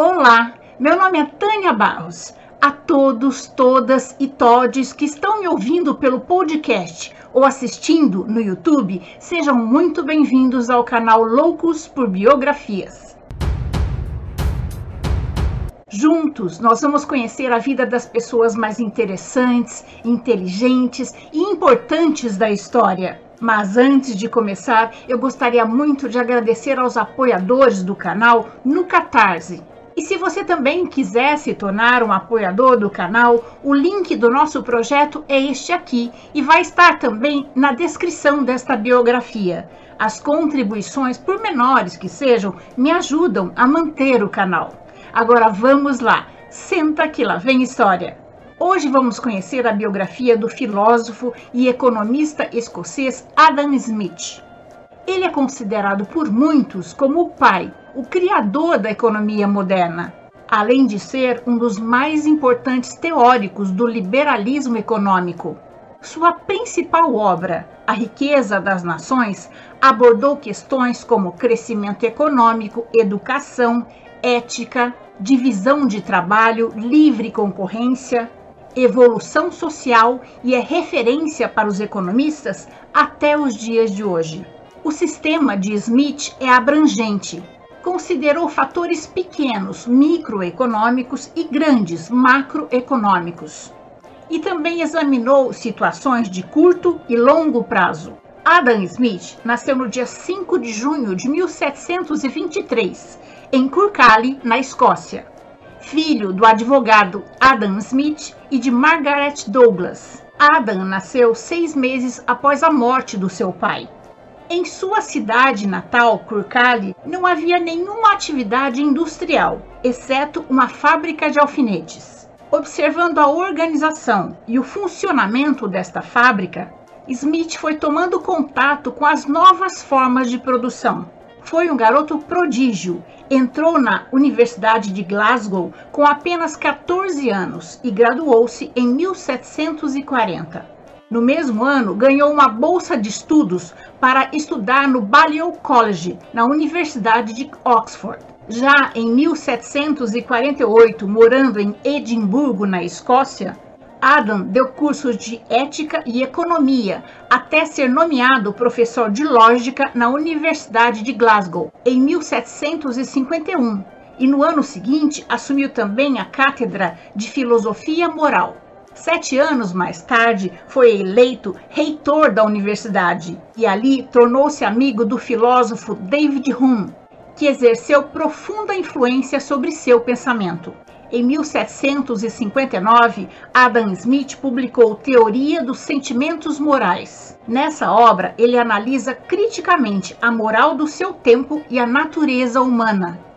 Olá, meu nome é Tânia Barros. A todos, todas e todes que estão me ouvindo pelo podcast ou assistindo no YouTube, sejam muito bem-vindos ao canal Loucos por Biografias. Juntos, nós vamos conhecer a vida das pessoas mais interessantes, inteligentes e importantes da história. Mas antes de começar, eu gostaria muito de agradecer aos apoiadores do canal no Catarse. E se você também quiser se tornar um apoiador do canal, o link do nosso projeto é este aqui e vai estar também na descrição desta biografia. As contribuições, por menores que sejam, me ajudam a manter o canal. Agora vamos lá, senta que lá vem história. Hoje vamos conhecer a biografia do filósofo e economista escocês Adam Smith. Ele é considerado por muitos como o pai, o criador da economia moderna, além de ser um dos mais importantes teóricos do liberalismo econômico. Sua principal obra, A Riqueza das Nações, abordou questões como crescimento econômico, educação, ética, divisão de trabalho, livre concorrência, evolução social e é referência para os economistas até os dias de hoje. O sistema de Smith é abrangente. Considerou fatores pequenos, microeconômicos, e grandes, macroeconômicos. E também examinou situações de curto e longo prazo. Adam Smith nasceu no dia 5 de junho de 1723, em Curcali, na Escócia. Filho do advogado Adam Smith e de Margaret Douglas. Adam nasceu seis meses após a morte do seu pai. Em sua cidade natal, Curcali, não havia nenhuma atividade industrial, exceto uma fábrica de alfinetes. Observando a organização e o funcionamento desta fábrica, Smith foi tomando contato com as novas formas de produção. Foi um garoto prodígio. Entrou na Universidade de Glasgow com apenas 14 anos e graduou-se em 1740. No mesmo ano, ganhou uma bolsa de estudos para estudar no Balliol College, na Universidade de Oxford. Já em 1748, morando em Edimburgo, na Escócia, Adam deu cursos de ética e economia até ser nomeado professor de lógica na Universidade de Glasgow em 1751 e no ano seguinte assumiu também a cátedra de filosofia moral. Sete anos mais tarde, foi eleito reitor da universidade e ali tornou-se amigo do filósofo David Hume, que exerceu profunda influência sobre seu pensamento. Em 1759, Adam Smith publicou Teoria dos Sentimentos Morais. Nessa obra, ele analisa criticamente a moral do seu tempo e a natureza humana,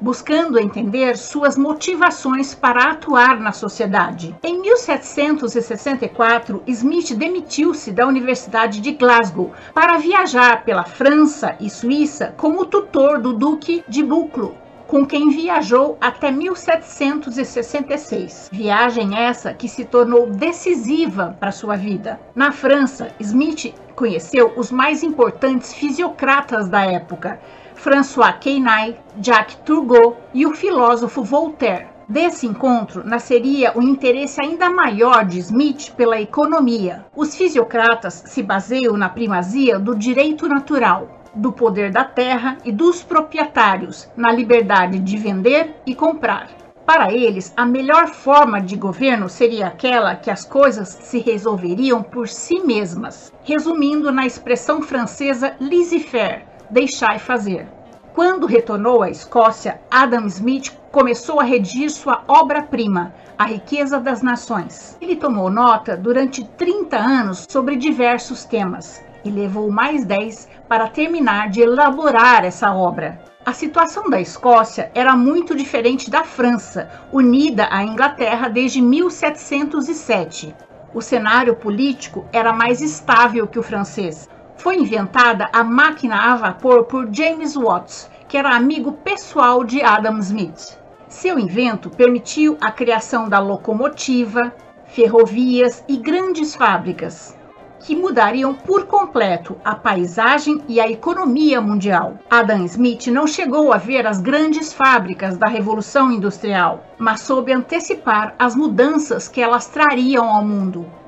buscando entender suas motivações para atuar na sociedade. Em 1764, Smith demitiu-se da Universidade de Glasgow para viajar pela França e Suíça como tutor do Duque de Buccleuch com quem viajou até 1766. Viagem essa que se tornou decisiva para sua vida. Na França, Smith conheceu os mais importantes fisiocratas da época, François Quesnay, Jacques Turgot e o filósofo Voltaire. Desse encontro nasceria o interesse ainda maior de Smith pela economia. Os fisiocratas se baseiam na primazia do direito natural, do poder da terra e dos proprietários, na liberdade de vender e comprar. Para eles, a melhor forma de governo seria aquela que as coisas se resolveriam por si mesmas, resumindo na expressão francesa laissez-faire, deixar fazer. Quando retornou à Escócia, Adam Smith começou a redigir sua obra-prima, A Riqueza das Nações. Ele tomou nota durante 30 anos sobre diversos temas e levou mais 10 para terminar de elaborar essa obra. A situação da Escócia era muito diferente da França, unida à Inglaterra desde 1707. O cenário político era mais estável que o francês, foi inventada a máquina a vapor por James Watts, que era amigo pessoal de Adam Smith. Seu invento permitiu a criação da locomotiva, ferrovias e grandes fábricas. que mudariam por completo a paisagem e a economia mundial. Adam Smith não chegou a ver as grandes fábricas da Revolução Industrial, mas soube antecipar as mudanças que elas trariam ao mundo.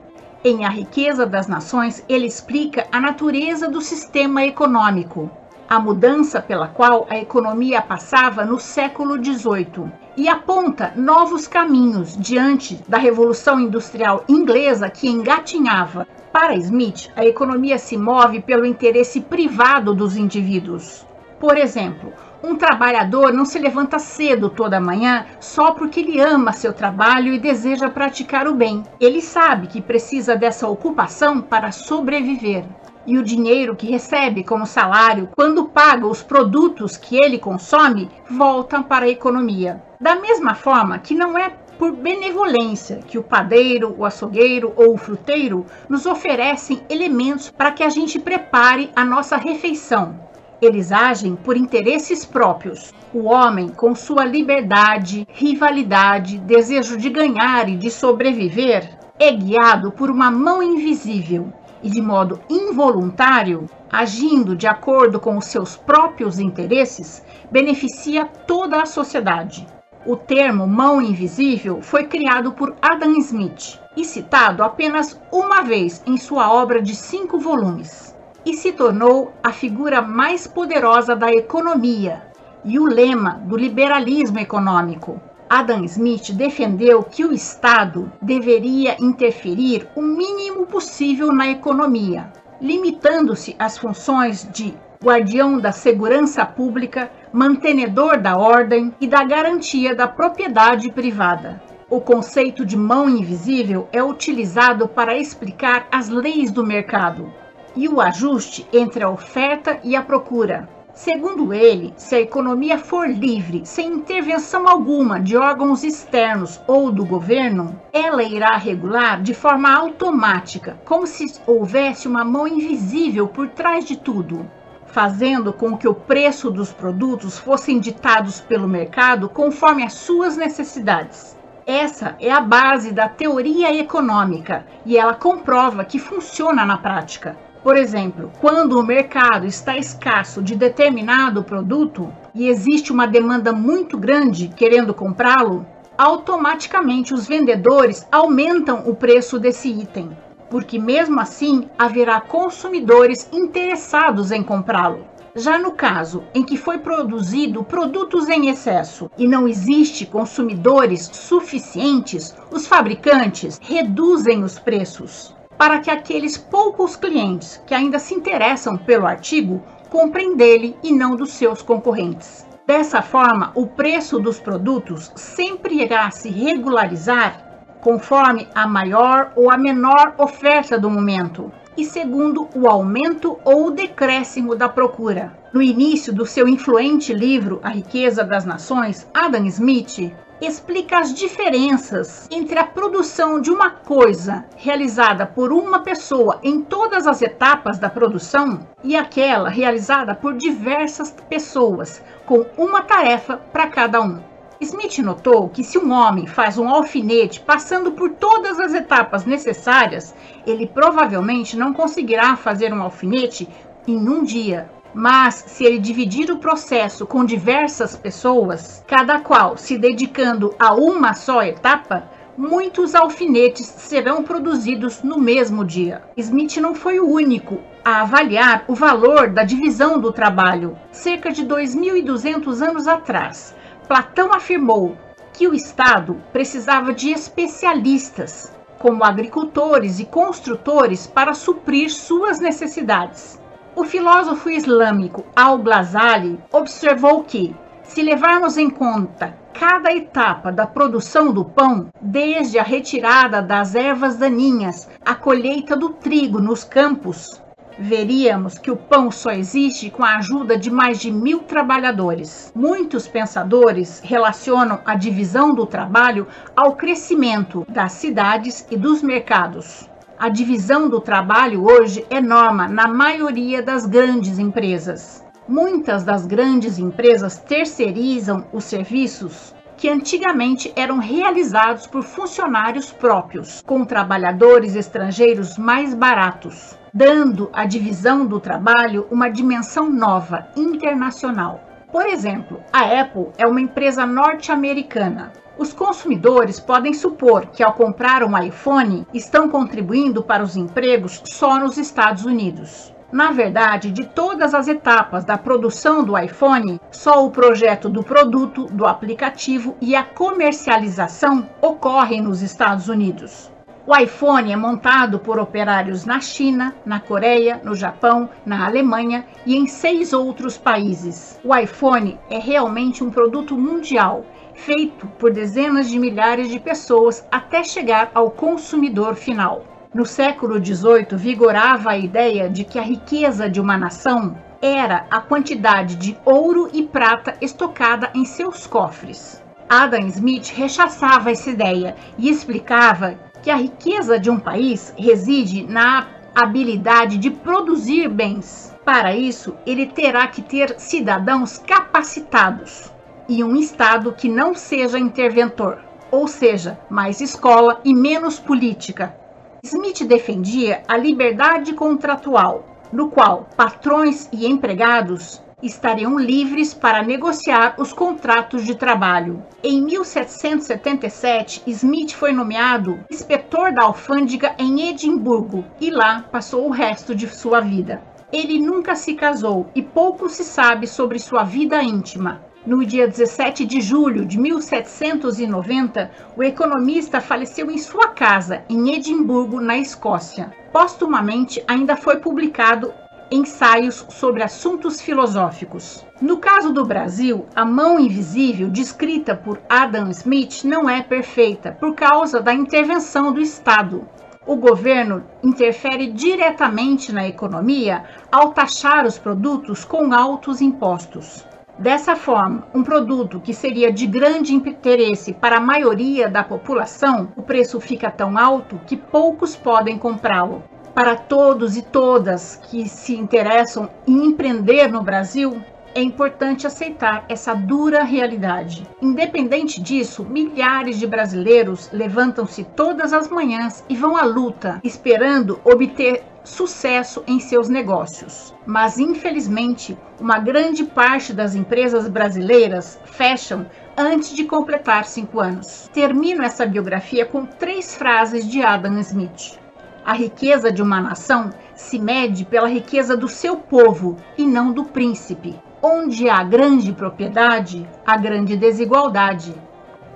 Em A Riqueza das Nações, ele explica a natureza do sistema econômico, a mudança pela qual a economia passava no século XVIII e aponta novos caminhos diante da Revolução Industrial Inglesa que engatinhava. Para Smith, a economia se move pelo interesse privado dos indivíduos. Por exemplo, um trabalhador não se levanta cedo toda manhã só porque ele ama seu trabalho e deseja praticar o bem. Ele sabe que precisa dessa ocupação para sobreviver. E o dinheiro que recebe como salário, quando paga os produtos que ele consome, volta para a economia. Da mesma forma que não é por benevolência que o padeiro, o açougueiro ou o fruteiro nos oferecem elementos para que a gente prepare a nossa refeição. Eles agem por interesses próprios. O homem, com sua liberdade, rivalidade, desejo de ganhar e de sobreviver, é guiado por uma mão invisível e de modo involuntário, agindo de acordo com os seus próprios interesses, beneficia toda a sociedade. O termo mão invisível foi criado por Adam Smith e citado apenas uma vez em sua obra de cinco volumes e se tornou a figura mais poderosa da economia e o lema do liberalismo econômico. Adam Smith defendeu que o Estado deveria interferir o mínimo possível na economia, limitando-se às funções de guardião da segurança pública, mantenedor da ordem e da garantia da propriedade privada. O conceito de mão invisível é utilizado para explicar as leis do mercado, e o ajuste entre a oferta e a procura. Segundo ele, se a economia for livre, sem intervenção alguma de órgãos externos ou do governo, ela irá regular de forma automática, como se houvesse uma mão invisível por trás de tudo, fazendo com que o preço dos produtos fossem ditados pelo mercado conforme as suas necessidades. Essa é a base da teoria econômica e ela comprova que funciona na prática. Por exemplo, quando o mercado está escasso de determinado produto e existe uma demanda muito grande querendo comprá-lo, automaticamente os vendedores aumentam o preço desse item, porque mesmo assim haverá consumidores interessados em comprá-lo. Já no caso em que foi produzido produtos em excesso e não existe consumidores suficientes, os fabricantes reduzem os preços para que aqueles poucos clientes que ainda se interessam pelo artigo comprem dele e não dos seus concorrentes. Dessa forma, o preço dos produtos sempre irá se regularizar conforme a maior ou a menor oferta do momento e segundo o aumento ou decréscimo da procura. No início do seu influente livro A Riqueza das Nações, Adam Smith explica as diferenças entre a produção de uma coisa realizada por uma pessoa em todas as etapas da produção e aquela realizada por diversas pessoas, com uma tarefa para cada um. Smith notou que se um homem faz um alfinete passando por todas as etapas necessárias, ele provavelmente não conseguirá fazer um alfinete em um dia, mas se ele dividir o processo com diversas pessoas, cada qual se dedicando a uma só etapa, muitos alfinetes serão produzidos no mesmo dia. Smith não foi o único a avaliar o valor da divisão do trabalho. Cerca de 2.200 anos atrás, Platão afirmou que o Estado precisava de especialistas, como agricultores e construtores, para suprir suas necessidades. O filósofo islâmico Al-Ghazali observou que, se levarmos em conta cada etapa da produção do pão, desde a retirada das ervas daninhas à colheita do trigo nos campos, veríamos que o pão só existe com a ajuda de mais de mil trabalhadores. Muitos pensadores relacionam a divisão do trabalho ao crescimento das cidades e dos mercados. A divisão do trabalho hoje é norma na maioria das grandes empresas. Muitas das grandes empresas terceirizam os serviços que antigamente eram realizados por funcionários próprios, com trabalhadores estrangeiros mais baratos, dando à divisão do trabalho uma dimensão nova, internacional. Por exemplo, a Apple é uma empresa norte-americana. Os consumidores podem supor que, ao comprar um iPhone, estão contribuindo para os empregos só nos Estados Unidos. Na verdade, de todas as etapas da produção do iPhone, só o projeto do produto, do aplicativo e a comercialização ocorrem nos Estados Unidos. O iPhone é montado por operários na China, na Coreia, no Japão, na Alemanha e em seis outros países. O iPhone é realmente um produto mundial, feito por dezenas de milhares de pessoas até chegar ao consumidor final. No século XVIII, vigorava a ideia de que a riqueza de uma nação era a quantidade de ouro e prata estocada em seus cofres. Adam Smith rechaçava essa ideia e explicava que a riqueza de um país reside na habilidade de produzir bens. Para isso, ele terá que ter cidadãos capacitados e um Estado que não seja interventor, ou seja, mais escola e menos política, Smith defendia a liberdade contratual, no qual patrões e empregados estariam livres para negociar os contratos de trabalho. Em 1777, Smith foi nomeado inspetor da alfândega em Edimburgo e lá passou o resto de sua vida. Ele nunca se casou e pouco se sabe sobre sua vida íntima. No dia 17 de julho de 1790, o economista faleceu em sua casa, em Edimburgo, na Escócia. Postumamente, ainda foi publicado ensaios sobre assuntos filosóficos. No caso do Brasil, a mão invisível descrita por Adam Smith não é perfeita por causa da intervenção do Estado. O governo interfere diretamente na economia ao taxar os produtos com altos impostos. Dessa forma, um produto que seria de grande interesse para a maioria da população, o preço fica tão alto que poucos podem comprá-lo. Para todos e todas que se interessam em empreender no Brasil, é importante aceitar essa dura realidade. Independente disso, milhares de brasileiros levantam-se todas as manhãs e vão à luta, esperando obter sucesso em seus negócios. Mas, infelizmente, uma grande parte das empresas brasileiras fecham antes de completar cinco anos. Termino essa biografia com três frases de Adam Smith. A riqueza de uma nação se mede pela riqueza do seu povo e não do príncipe. Onde há grande propriedade, há grande desigualdade.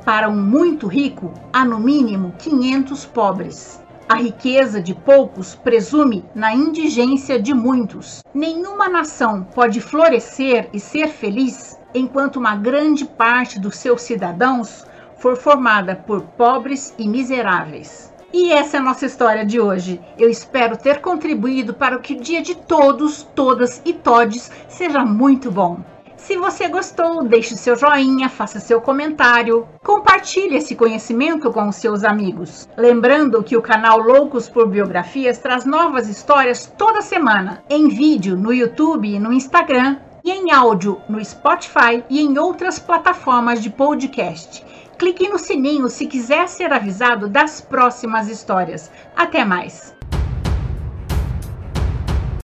Para um muito rico, há no mínimo 500 pobres. A riqueza de poucos presume na indigência de muitos. Nenhuma nação pode florescer e ser feliz enquanto uma grande parte dos seus cidadãos for formada por pobres e miseráveis. E essa é a nossa história de hoje. Eu espero ter contribuído para que o dia de todos, todas e todes seja muito bom. Se você gostou, deixe seu joinha, faça seu comentário, compartilhe esse conhecimento com os seus amigos. Lembrando que o canal Loucos por Biografias traz novas histórias toda semana, em vídeo no YouTube e no Instagram, e em áudio no Spotify e em outras plataformas de podcast. Clique no sininho se quiser ser avisado das próximas histórias. Até mais!